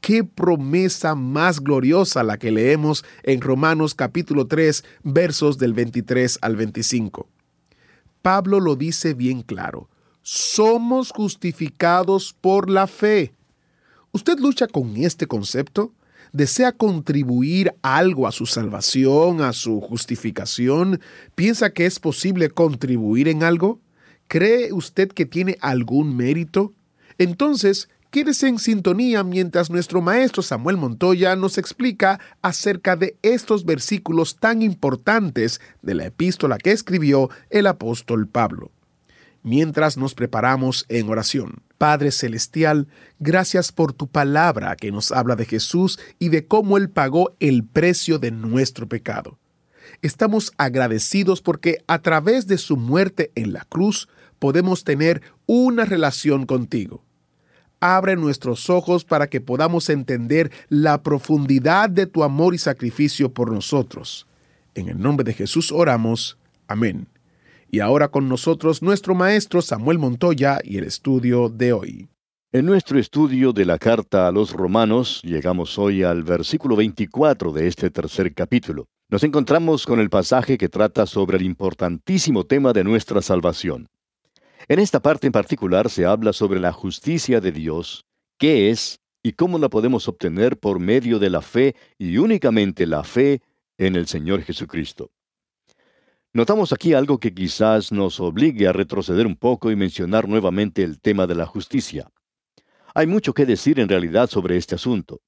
Qué promesa más gloriosa la que leemos en Romanos capítulo 3 versos del 23 al 25. Pablo lo dice bien claro. Somos justificados por la fe. ¿Usted lucha con este concepto? ¿Desea contribuir algo a su salvación, a su justificación? ¿Piensa que es posible contribuir en algo? ¿Cree usted que tiene algún mérito? Entonces, quédese en sintonía mientras nuestro maestro Samuel Montoya nos explica acerca de estos versículos tan importantes de la epístola que escribió el apóstol Pablo. Mientras nos preparamos en oración. Padre Celestial, gracias por tu palabra que nos habla de Jesús y de cómo Él pagó el precio de nuestro pecado. Estamos agradecidos porque a través de su muerte en la cruz podemos tener una relación contigo abre nuestros ojos para que podamos entender la profundidad de tu amor y sacrificio por nosotros. En el nombre de Jesús oramos. Amén. Y ahora con nosotros nuestro maestro Samuel Montoya y el estudio de hoy. En nuestro estudio de la carta a los romanos, llegamos hoy al versículo 24 de este tercer capítulo. Nos encontramos con el pasaje que trata sobre el importantísimo tema de nuestra salvación. En esta parte en particular se habla sobre la justicia de Dios, qué es y cómo la podemos obtener por medio de la fe y únicamente la fe en el Señor Jesucristo. Notamos aquí algo que quizás nos obligue a retroceder un poco y mencionar nuevamente el tema de la justicia. Hay mucho que decir en realidad sobre este asunto.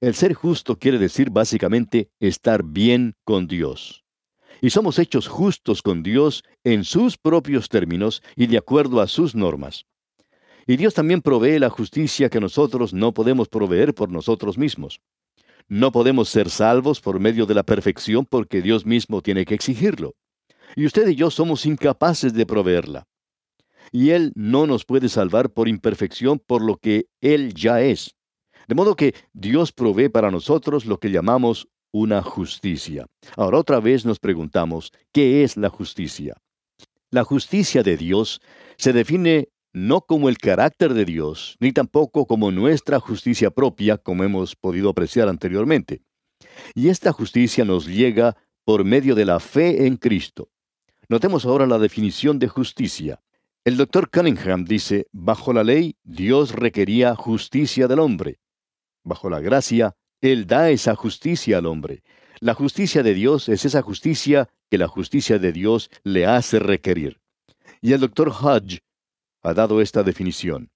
El ser justo quiere decir básicamente estar bien con Dios y somos hechos justos con Dios en sus propios términos y de acuerdo a sus normas. Y Dios también provee la justicia que nosotros no podemos proveer por nosotros mismos. No podemos ser salvos por medio de la perfección porque Dios mismo tiene que exigirlo. Y usted y yo somos incapaces de proveerla. Y Él no nos puede salvar por imperfección por lo que Él ya es. De modo que Dios provee para nosotros lo que llamamos una justicia. Ahora otra vez nos preguntamos, ¿qué es la justicia? La justicia de Dios se define no como el carácter de Dios, ni tampoco como nuestra justicia propia, como hemos podido apreciar anteriormente. Y esta justicia nos llega por medio de la fe en Cristo. Notemos ahora la definición de justicia. El doctor Cunningham dice, bajo la ley, Dios requería justicia del hombre. Bajo la gracia, él da esa justicia al hombre. La justicia de Dios es esa justicia que la justicia de Dios le hace requerir. Y el doctor Hodge ha dado esta definición.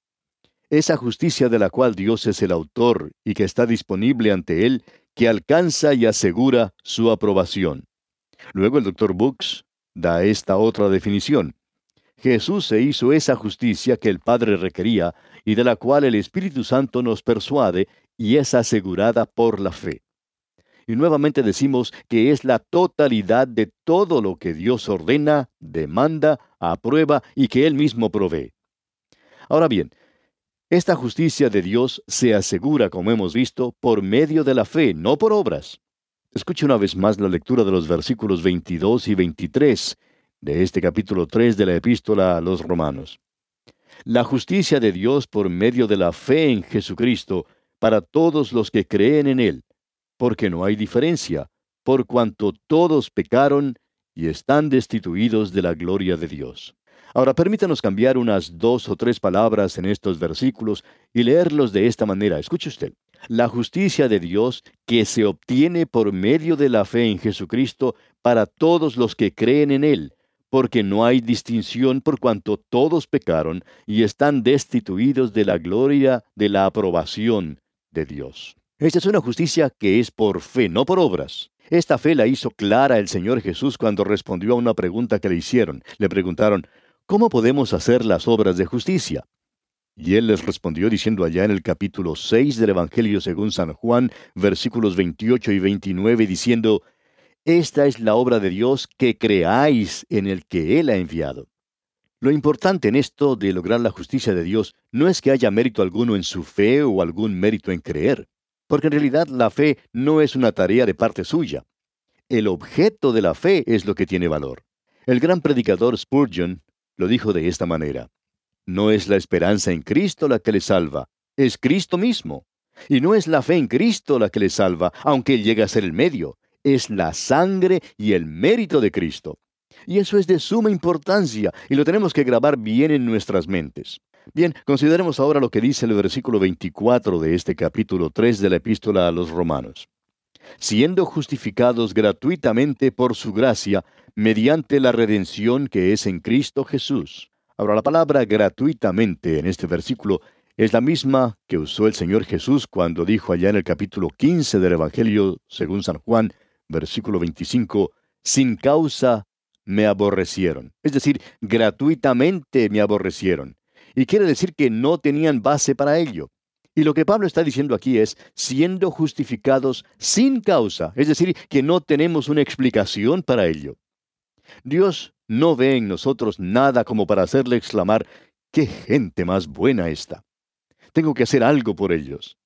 Esa justicia de la cual Dios es el autor y que está disponible ante Él, que alcanza y asegura su aprobación. Luego el doctor Books da esta otra definición. Jesús se hizo esa justicia que el Padre requería y de la cual el Espíritu Santo nos persuade y es asegurada por la fe. Y nuevamente decimos que es la totalidad de todo lo que Dios ordena, demanda, aprueba y que Él mismo provee. Ahora bien, esta justicia de Dios se asegura, como hemos visto, por medio de la fe, no por obras. Escuche una vez más la lectura de los versículos 22 y 23 de este capítulo 3 de la epístola a los romanos. La justicia de Dios por medio de la fe en Jesucristo para todos los que creen en Él, porque no hay diferencia, por cuanto todos pecaron y están destituidos de la gloria de Dios. Ahora permítanos cambiar unas dos o tres palabras en estos versículos y leerlos de esta manera. Escuche usted. la justicia de Dios que se obtiene por medio de la fe en Jesucristo para todos los que creen en Él, porque no hay distinción por cuanto todos pecaron y están destituidos de la gloria de la aprobación de Dios. Esta es una justicia que es por fe, no por obras. Esta fe la hizo clara el Señor Jesús cuando respondió a una pregunta que le hicieron. Le preguntaron, ¿cómo podemos hacer las obras de justicia? Y él les respondió diciendo allá en el capítulo 6 del Evangelio según San Juan, versículos 28 y 29, diciendo, Esta es la obra de Dios que creáis en el que Él ha enviado. Lo importante en esto de lograr la justicia de Dios no es que haya mérito alguno en su fe o algún mérito en creer, porque en realidad la fe no es una tarea de parte suya. El objeto de la fe es lo que tiene valor. El gran predicador Spurgeon lo dijo de esta manera. No es la esperanza en Cristo la que le salva, es Cristo mismo. Y no es la fe en Cristo la que le salva, aunque Él llegue a ser el medio, es la sangre y el mérito de Cristo. Y eso es de suma importancia y lo tenemos que grabar bien en nuestras mentes. Bien, consideremos ahora lo que dice el versículo 24 de este capítulo 3 de la epístola a los romanos. Siendo justificados gratuitamente por su gracia, mediante la redención que es en Cristo Jesús Ahora, la palabra gratuitamente en este versículo es la misma que usó el Señor Jesús cuando dijo allá en el capítulo 15 del Evangelio según San Juan, versículo 25, sin causa me aborrecieron. Es decir, gratuitamente me aborrecieron. Y quiere decir que no tenían base para ello. Y lo que Pablo está diciendo aquí es, siendo justificados sin causa, es decir, que no tenemos una explicación para ello. Dios no ve en nosotros nada como para hacerle exclamar, ¡qué gente más buena esta! Tengo que hacer algo por ellos.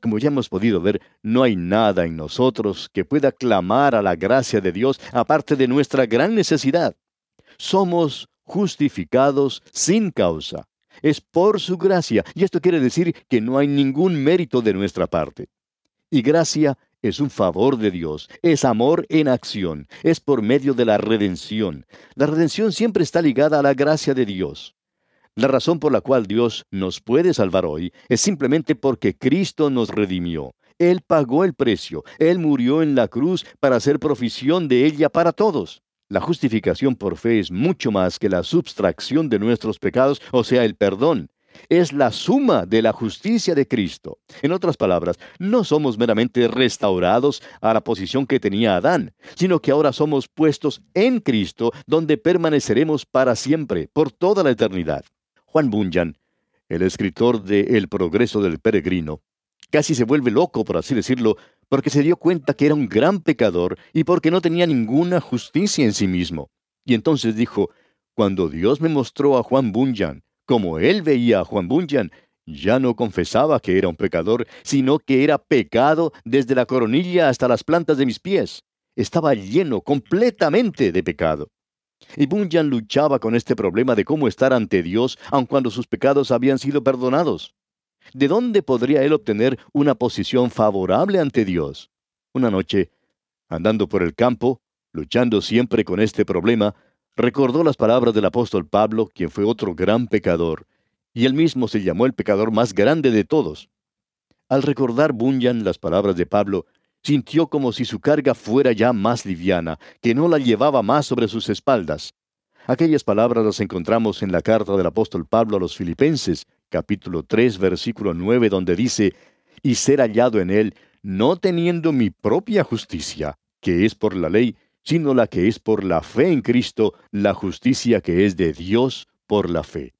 Como ya hemos podido ver, no hay nada en nosotros que pueda clamar a la gracia de Dios aparte de nuestra gran necesidad. Somos justificados sin causa. Es por su gracia, y esto quiere decir que no hay ningún mérito de nuestra parte. Y gracia es un favor de Dios, es amor en acción, es por medio de la redención. La redención siempre está ligada a la gracia de Dios. La razón por la cual Dios nos puede salvar hoy es simplemente porque Cristo nos redimió. Él pagó el precio, Él murió en la cruz para hacer profesión de ella para todos. La justificación por fe es mucho más que la subtracción de nuestros pecados, o sea, el perdón es la suma de la justicia de Cristo. En otras palabras, no somos meramente restaurados a la posición que tenía Adán, sino que ahora somos puestos en Cristo, donde permaneceremos para siempre, por toda la eternidad. Juan Bunyan, el escritor de El progreso del peregrino, casi se vuelve loco, por así decirlo, porque se dio cuenta que era un gran pecador y porque no tenía ninguna justicia en sí mismo. Y entonces dijo, cuando Dios me mostró a Juan Bunyan, como él veía a Juan Bunyan, ya no confesaba que era un pecador, sino que era pecado desde la coronilla hasta las plantas de mis pies. Estaba lleno completamente de pecado. Y Bunyan luchaba con este problema de cómo estar ante Dios aun cuando sus pecados habían sido perdonados. ¿De dónde podría él obtener una posición favorable ante Dios? Una noche, andando por el campo, luchando siempre con este problema, recordó las palabras del apóstol Pablo, quien fue otro gran pecador, y él mismo se llamó el pecador más grande de todos. Al recordar Bunyan las palabras de Pablo, sintió como si su carga fuera ya más liviana, que no la llevaba más sobre sus espaldas. Aquellas palabras las encontramos en la carta del apóstol Pablo a los Filipenses, capítulo 3, versículo 9, donde dice, y ser hallado en él, no teniendo mi propia justicia, que es por la ley, sino la que es por la fe en Cristo, la justicia que es de Dios por la fe.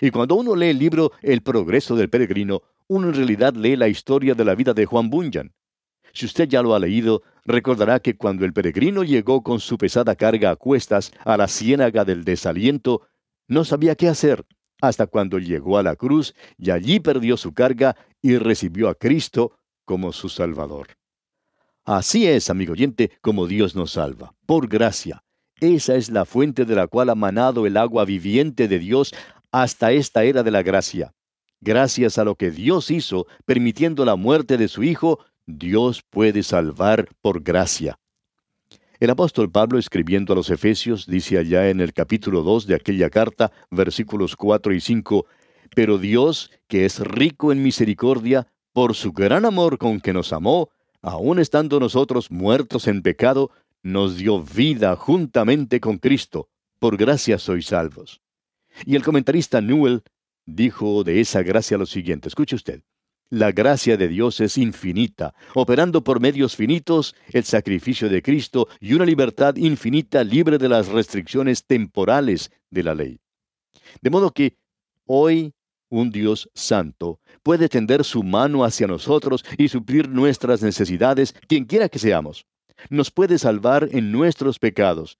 Y cuando uno lee el libro El progreso del peregrino, uno en realidad lee la historia de la vida de Juan Bunyan. Si usted ya lo ha leído, recordará que cuando el peregrino llegó con su pesada carga a cuestas a la ciénaga del desaliento, no sabía qué hacer, hasta cuando llegó a la cruz y allí perdió su carga y recibió a Cristo como su Salvador. Así es, amigo oyente, como Dios nos salva, por gracia. Esa es la fuente de la cual ha manado el agua viviente de Dios hasta esta era de la gracia. Gracias a lo que Dios hizo, permitiendo la muerte de su Hijo, Dios puede salvar por gracia. El apóstol Pablo, escribiendo a los Efesios, dice allá en el capítulo 2 de aquella carta, versículos 4 y 5, Pero Dios, que es rico en misericordia, por su gran amor con que nos amó, aun estando nosotros muertos en pecado, nos dio vida juntamente con Cristo. Por gracia sois salvos. Y el comentarista Newell dijo de esa gracia lo siguiente, escuche usted. La gracia de Dios es infinita, operando por medios finitos el sacrificio de Cristo y una libertad infinita libre de las restricciones temporales de la ley. De modo que hoy un Dios santo puede tender su mano hacia nosotros y suplir nuestras necesidades, quienquiera que seamos. Nos puede salvar en nuestros pecados.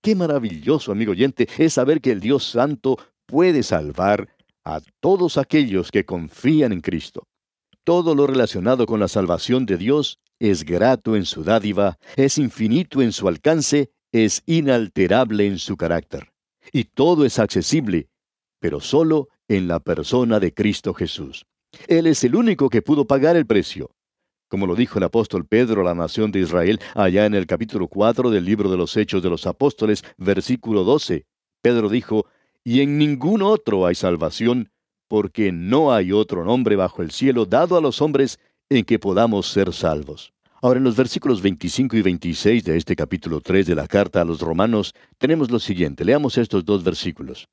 Qué maravilloso, amigo oyente, es saber que el Dios santo puede salvar a todos aquellos que confían en Cristo. Todo lo relacionado con la salvación de Dios es grato en su dádiva, es infinito en su alcance, es inalterable en su carácter. Y todo es accesible, pero solo en la persona de Cristo Jesús. Él es el único que pudo pagar el precio. Como lo dijo el apóstol Pedro a la nación de Israel allá en el capítulo 4 del libro de los Hechos de los Apóstoles, versículo 12. Pedro dijo, Y en ningún otro hay salvación, porque no hay otro nombre bajo el cielo dado a los hombres en que podamos ser salvos. Ahora en los versículos 25 y 26 de este capítulo 3 de la carta a los romanos tenemos lo siguiente, leamos estos dos versículos.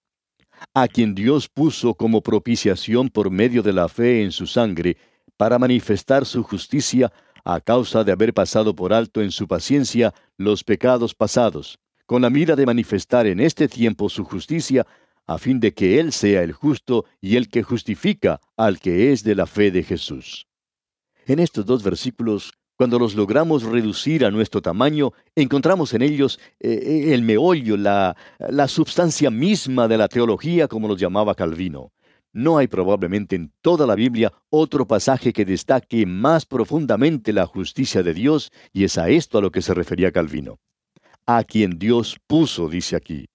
A quien Dios puso como propiciación por medio de la fe en su sangre, para manifestar su justicia a causa de haber pasado por alto en su paciencia los pecados pasados, con la mira de manifestar en este tiempo su justicia, a fin de que Él sea el justo y el que justifica al que es de la fe de Jesús. En estos dos versículos, cuando los logramos reducir a nuestro tamaño, encontramos en ellos eh, eh, el meollo, la, la substancia misma de la teología, como los llamaba Calvino. No hay probablemente en toda la Biblia otro pasaje que destaque más profundamente la justicia de Dios, y es a esto a lo que se refería Calvino. A quien Dios puso, dice aquí.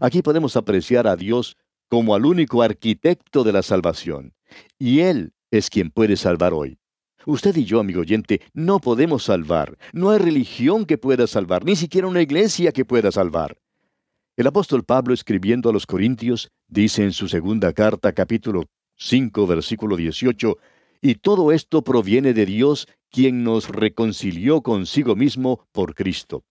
Aquí podemos apreciar a Dios como al único arquitecto de la salvación, y Él es quien puede salvar hoy. Usted y yo, amigo oyente, no podemos salvar. No hay religión que pueda salvar, ni siquiera una iglesia que pueda salvar. El apóstol Pablo, escribiendo a los Corintios, dice en su segunda carta, capítulo 5, versículo 18, y todo esto proviene de Dios, quien nos reconcilió consigo mismo por Cristo.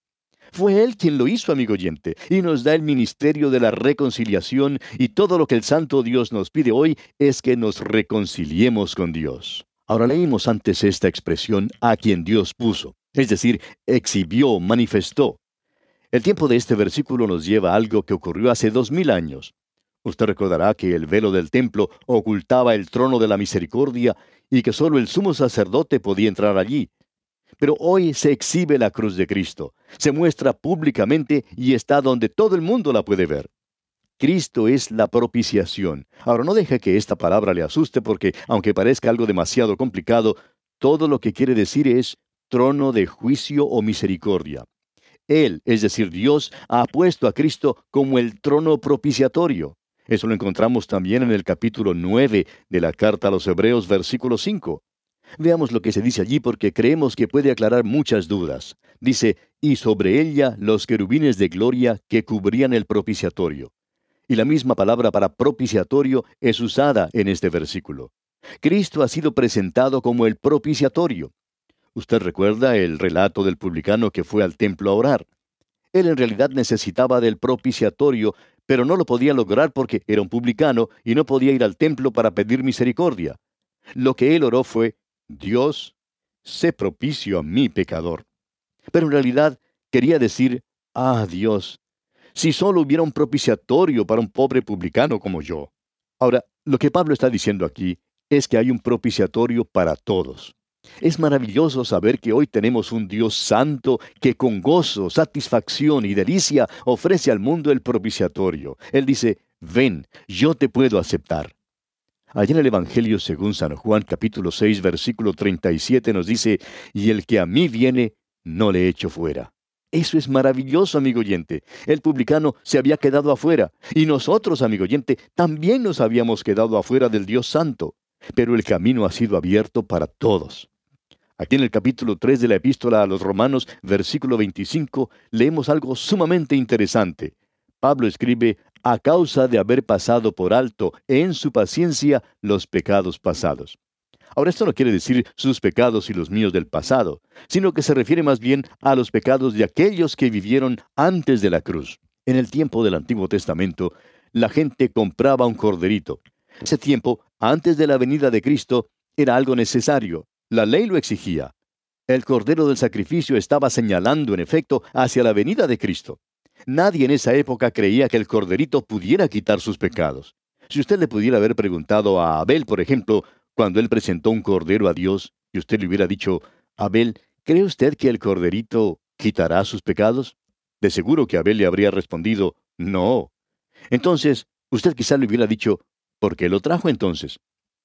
Fue Él quien lo hizo, amigo oyente, y nos da el ministerio de la reconciliación, y todo lo que el Santo Dios nos pide hoy es que nos reconciliemos con Dios. Ahora leímos antes esta expresión a quien Dios puso, es decir, exhibió, manifestó. El tiempo de este versículo nos lleva a algo que ocurrió hace dos mil años. Usted recordará que el velo del templo ocultaba el trono de la misericordia y que solo el sumo sacerdote podía entrar allí. Pero hoy se exhibe la cruz de Cristo, se muestra públicamente y está donde todo el mundo la puede ver. Cristo es la propiciación. Ahora no deje que esta palabra le asuste porque, aunque parezca algo demasiado complicado, todo lo que quiere decir es trono de juicio o misericordia. Él, es decir, Dios, ha puesto a Cristo como el trono propiciatorio. Eso lo encontramos también en el capítulo 9 de la carta a los Hebreos, versículo 5. Veamos lo que se dice allí porque creemos que puede aclarar muchas dudas. Dice, y sobre ella los querubines de gloria que cubrían el propiciatorio. Y la misma palabra para propiciatorio es usada en este versículo. Cristo ha sido presentado como el propiciatorio. Usted recuerda el relato del publicano que fue al templo a orar. Él en realidad necesitaba del propiciatorio, pero no lo podía lograr porque era un publicano y no podía ir al templo para pedir misericordia. Lo que él oró fue, Dios, sé propicio a mi pecador. Pero en realidad quería decir, ah Dios, si solo hubiera un propiciatorio para un pobre publicano como yo. Ahora, lo que Pablo está diciendo aquí es que hay un propiciatorio para todos. Es maravilloso saber que hoy tenemos un Dios santo que con gozo, satisfacción y delicia ofrece al mundo el propiciatorio. Él dice, ven, yo te puedo aceptar. Allá en el Evangelio según San Juan capítulo 6 versículo 37 nos dice, y el que a mí viene, no le echo fuera. Eso es maravilloso, amigo oyente. El publicano se había quedado afuera, y nosotros, amigo oyente, también nos habíamos quedado afuera del Dios Santo. Pero el camino ha sido abierto para todos. Aquí en el capítulo 3 de la epístola a los Romanos, versículo 25, leemos algo sumamente interesante. Pablo escribe, a causa de haber pasado por alto en su paciencia los pecados pasados. Ahora esto no quiere decir sus pecados y los míos del pasado, sino que se refiere más bien a los pecados de aquellos que vivieron antes de la cruz. En el tiempo del Antiguo Testamento, la gente compraba un corderito. Ese tiempo, antes de la venida de Cristo, era algo necesario. La ley lo exigía. El cordero del sacrificio estaba señalando, en efecto, hacia la venida de Cristo. Nadie en esa época creía que el corderito pudiera quitar sus pecados. Si usted le pudiera haber preguntado a Abel, por ejemplo, cuando él presentó un cordero a Dios, y usted le hubiera dicho, Abel, ¿cree usted que el corderito quitará sus pecados? De seguro que Abel le habría respondido, no. Entonces, usted quizá le hubiera dicho, ¿por qué lo trajo entonces?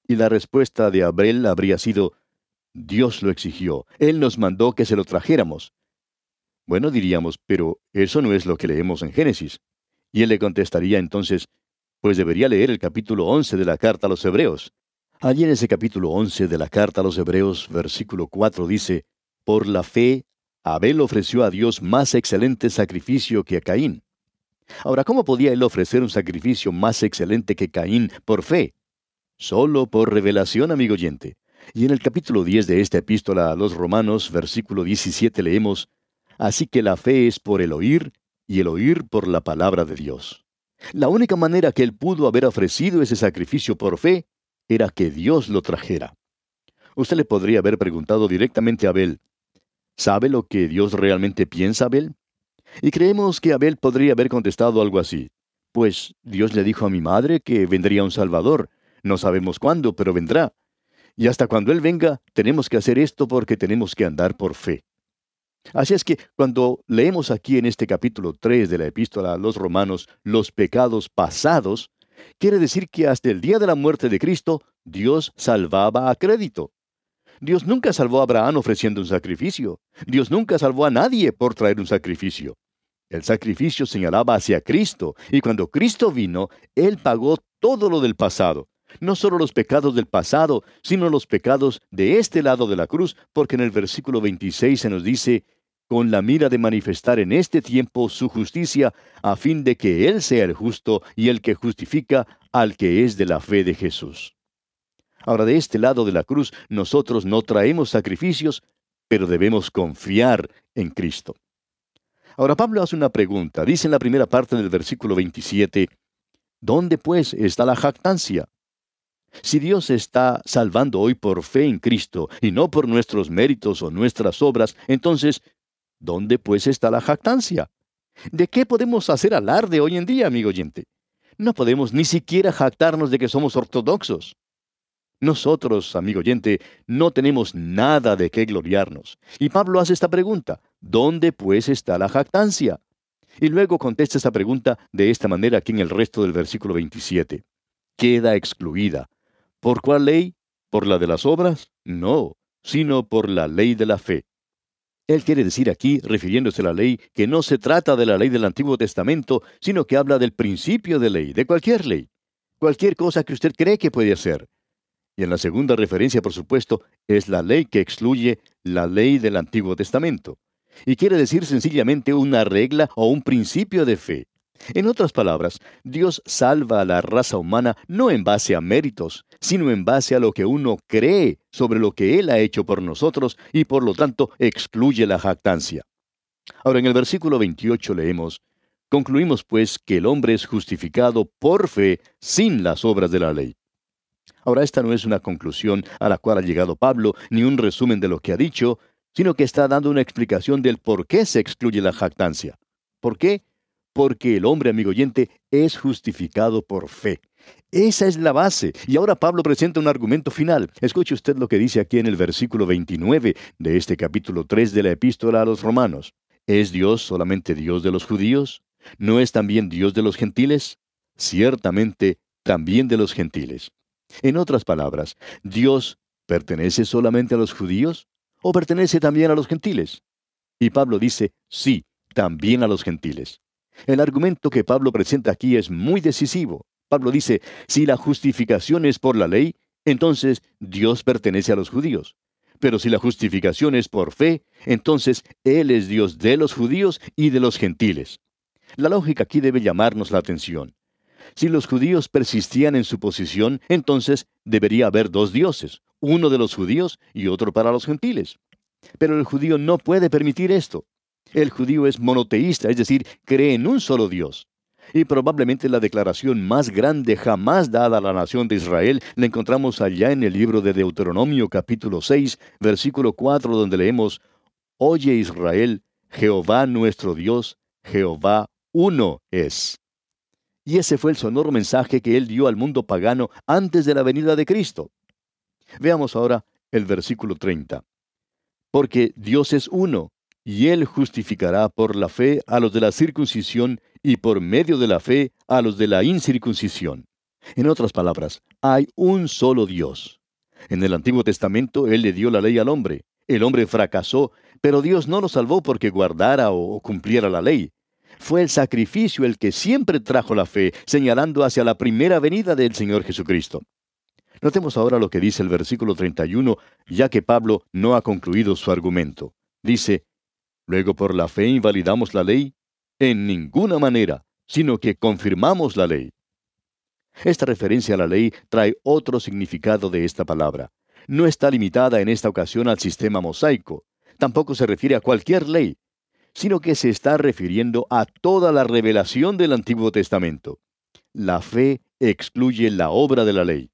Y la respuesta de Abel habría sido, Dios lo exigió, Él nos mandó que se lo trajéramos. Bueno, diríamos, pero eso no es lo que leemos en Génesis. Y él le contestaría entonces, pues debería leer el capítulo 11 de la carta a los Hebreos. Allí en ese capítulo 11 de la carta a los Hebreos, versículo 4 dice, Por la fe, Abel ofreció a Dios más excelente sacrificio que a Caín. Ahora, ¿cómo podía él ofrecer un sacrificio más excelente que Caín por fe? Solo por revelación, amigo oyente. Y en el capítulo 10 de esta epístola a los Romanos, versículo 17, leemos, Así que la fe es por el oír y el oír por la palabra de Dios. La única manera que él pudo haber ofrecido ese sacrificio por fe era que Dios lo trajera. Usted le podría haber preguntado directamente a Abel, ¿sabe lo que Dios realmente piensa, Abel? Y creemos que Abel podría haber contestado algo así, pues Dios le dijo a mi madre que vendría un Salvador, no sabemos cuándo, pero vendrá. Y hasta cuando Él venga, tenemos que hacer esto porque tenemos que andar por fe. Así es que cuando leemos aquí en este capítulo 3 de la epístola a los romanos los pecados pasados, quiere decir que hasta el día de la muerte de Cristo, Dios salvaba a crédito. Dios nunca salvó a Abraham ofreciendo un sacrificio. Dios nunca salvó a nadie por traer un sacrificio. El sacrificio señalaba hacia Cristo, y cuando Cristo vino, Él pagó todo lo del pasado. No solo los pecados del pasado, sino los pecados de este lado de la cruz, porque en el versículo 26 se nos dice, con la mira de manifestar en este tiempo su justicia, a fin de que Él sea el justo y el que justifica al que es de la fe de Jesús. Ahora, de este lado de la cruz, nosotros no traemos sacrificios, pero debemos confiar en Cristo. Ahora Pablo hace una pregunta. Dice en la primera parte del versículo 27, ¿Dónde pues está la jactancia? Si Dios está salvando hoy por fe en Cristo y no por nuestros méritos o nuestras obras, entonces, ¿Dónde pues está la jactancia? ¿De qué podemos hacer alarde hoy en día, amigo oyente? No podemos ni siquiera jactarnos de que somos ortodoxos. Nosotros, amigo oyente, no tenemos nada de qué gloriarnos. Y Pablo hace esta pregunta, ¿dónde pues está la jactancia? Y luego contesta esta pregunta de esta manera aquí en el resto del versículo 27. Queda excluida. ¿Por cuál ley? ¿Por la de las obras? No, sino por la ley de la fe. Él quiere decir aquí, refiriéndose a la ley, que no se trata de la ley del Antiguo Testamento, sino que habla del principio de ley, de cualquier ley, cualquier cosa que usted cree que puede hacer. Y en la segunda referencia, por supuesto, es la ley que excluye la ley del Antiguo Testamento. Y quiere decir sencillamente una regla o un principio de fe. En otras palabras, Dios salva a la raza humana no en base a méritos, sino en base a lo que uno cree sobre lo que Él ha hecho por nosotros y por lo tanto excluye la jactancia. Ahora en el versículo 28 leemos, Concluimos pues que el hombre es justificado por fe sin las obras de la ley. Ahora esta no es una conclusión a la cual ha llegado Pablo, ni un resumen de lo que ha dicho, sino que está dando una explicación del por qué se excluye la jactancia. ¿Por qué? Porque el hombre, amigo oyente, es justificado por fe. Esa es la base. Y ahora Pablo presenta un argumento final. Escuche usted lo que dice aquí en el versículo 29 de este capítulo 3 de la epístola a los romanos. ¿Es Dios solamente Dios de los judíos? ¿No es también Dios de los gentiles? Ciertamente, también de los gentiles. En otras palabras, ¿Dios pertenece solamente a los judíos o pertenece también a los gentiles? Y Pablo dice, sí, también a los gentiles. El argumento que Pablo presenta aquí es muy decisivo. Pablo dice, si la justificación es por la ley, entonces Dios pertenece a los judíos. Pero si la justificación es por fe, entonces Él es Dios de los judíos y de los gentiles. La lógica aquí debe llamarnos la atención. Si los judíos persistían en su posición, entonces debería haber dos dioses, uno de los judíos y otro para los gentiles. Pero el judío no puede permitir esto. El judío es monoteísta, es decir, cree en un solo Dios. Y probablemente la declaración más grande jamás dada a la nación de Israel la encontramos allá en el libro de Deuteronomio capítulo 6, versículo 4, donde leemos, Oye Israel, Jehová nuestro Dios, Jehová uno es. Y ese fue el sonoro mensaje que él dio al mundo pagano antes de la venida de Cristo. Veamos ahora el versículo 30. Porque Dios es uno, y Él justificará por la fe a los de la circuncisión y por medio de la fe a los de la incircuncisión. En otras palabras, hay un solo Dios. En el Antiguo Testamento Él le dio la ley al hombre. El hombre fracasó, pero Dios no lo salvó porque guardara o cumpliera la ley. Fue el sacrificio el que siempre trajo la fe, señalando hacia la primera venida del Señor Jesucristo. Notemos ahora lo que dice el versículo 31, ya que Pablo no ha concluido su argumento. Dice, Luego por la fe invalidamos la ley, en ninguna manera, sino que confirmamos la ley. Esta referencia a la ley trae otro significado de esta palabra. No está limitada en esta ocasión al sistema mosaico, tampoco se refiere a cualquier ley, sino que se está refiriendo a toda la revelación del Antiguo Testamento. La fe excluye la obra de la ley.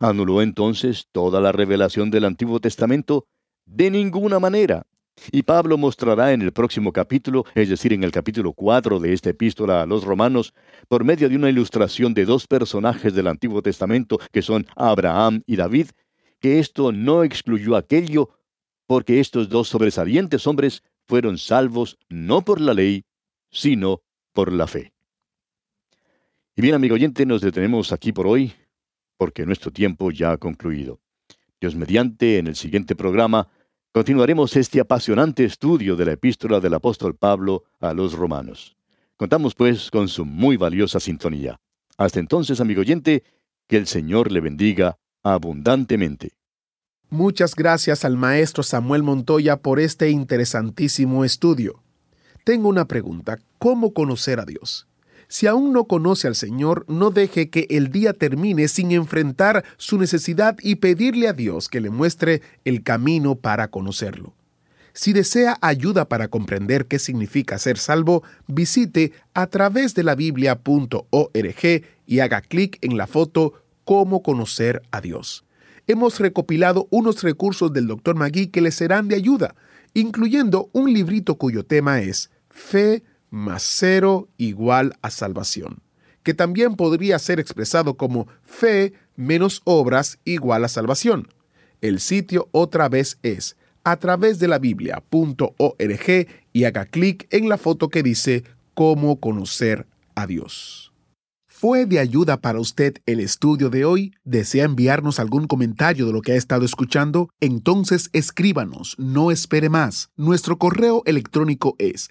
¿Anuló entonces toda la revelación del Antiguo Testamento? De ninguna manera. Y Pablo mostrará en el próximo capítulo, es decir, en el capítulo 4 de esta epístola a los romanos, por medio de una ilustración de dos personajes del Antiguo Testamento, que son Abraham y David, que esto no excluyó aquello, porque estos dos sobresalientes hombres fueron salvos no por la ley, sino por la fe. Y bien, amigo oyente, nos detenemos aquí por hoy, porque nuestro tiempo ya ha concluido. Dios mediante, en el siguiente programa, continuaremos este apasionante estudio de la epístola del apóstol Pablo a los romanos. Contamos pues con su muy valiosa sintonía. Hasta entonces, amigo oyente, que el Señor le bendiga abundantemente. Muchas gracias al maestro Samuel Montoya por este interesantísimo estudio. Tengo una pregunta. ¿Cómo conocer a Dios? Si aún no conoce al Señor, no deje que el día termine sin enfrentar su necesidad y pedirle a Dios que le muestre el camino para conocerlo. Si desea ayuda para comprender qué significa ser salvo, visite a través de la biblia.org y haga clic en la foto Cómo conocer a Dios hemos recopilado unos recursos del Dr. Magui que le serán de ayuda, incluyendo un librito cuyo tema es Fe más cero igual a salvación, que también podría ser expresado como fe menos obras igual a salvación. El sitio otra vez es a través de la biblia.org y haga clic en la foto que dice Cómo conocer a Dios. ¿Fue de ayuda para usted el estudio de hoy? ¿Desea enviarnos algún comentario de lo que ha estado escuchando? Entonces escríbanos, no espere más. Nuestro correo electrónico es